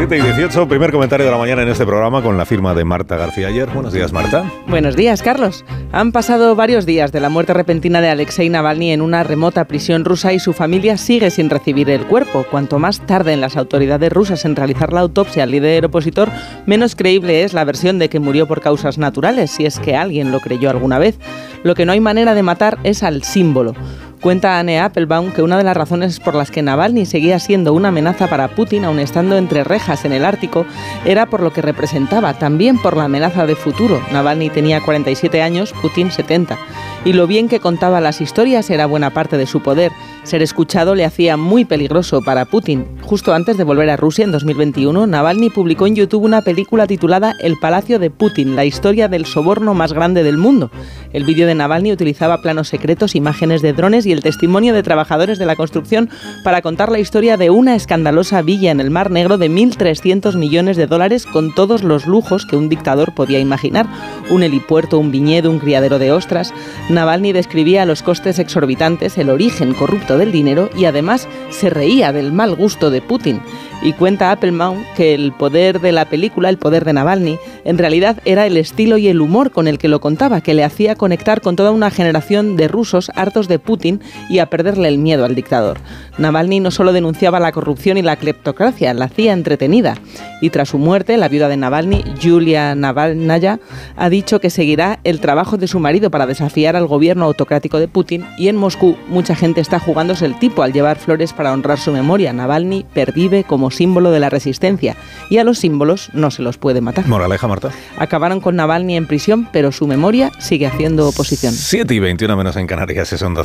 7 y 18, primer comentario de la mañana en este programa con la firma de Marta García ayer. Buenos días, Marta. Buenos días, Carlos. Han pasado varios días de la muerte repentina de Alexei Navalny en una remota prisión rusa y su familia sigue sin recibir el cuerpo. Cuanto más tarden las autoridades rusas en realizar la autopsia al líder opositor, menos creíble es la versión de que murió por causas naturales, si es que alguien lo creyó alguna vez. Lo que no hay manera de matar es al símbolo. Cuenta Anne Applebaum que una de las razones por las que Navalny seguía siendo una amenaza para Putin, aun estando entre rejas en el Ártico, era por lo que representaba, también por la amenaza de futuro. Navalny tenía 47 años, Putin 70. Y lo bien que contaba las historias era buena parte de su poder. Ser escuchado le hacía muy peligroso para Putin. Justo antes de volver a Rusia en 2021, Navalny publicó en YouTube una película titulada El Palacio de Putin, la historia del soborno más grande del mundo. El vídeo de Navalny utilizaba planos secretos, imágenes de drones y el testimonio de trabajadores de la construcción para contar la historia de una escandalosa villa en el Mar Negro de 1.300 millones de dólares con todos los lujos que un dictador podía imaginar. Un helipuerto, un viñedo, un criadero de ostras. Navalny describía los costes exorbitantes, el origen corrupto del dinero y además se reía del mal gusto de Putin. Y cuenta Applebaum que el poder de la película, el poder de Navalny, en realidad era el estilo y el humor con el que lo contaba, que le hacía conectar con toda una generación de rusos hartos de Putin y a perderle el miedo al dictador. Navalny no solo denunciaba la corrupción y la cleptocracia, la hacía entretenida. Y tras su muerte, la viuda de Navalny, Julia Navalnaya, ha dicho que seguirá el trabajo de su marido para desafiar al gobierno autocrático de Putin y en Moscú mucha gente está jugándose el tipo al llevar flores para honrar su memoria. Navalny pervive como símbolo de la resistencia y a los símbolos no se los puede matar. Marta. Acabaron con Navalny en prisión, pero su memoria sigue haciendo oposición. 7 y 21 menos en Canarias, es 12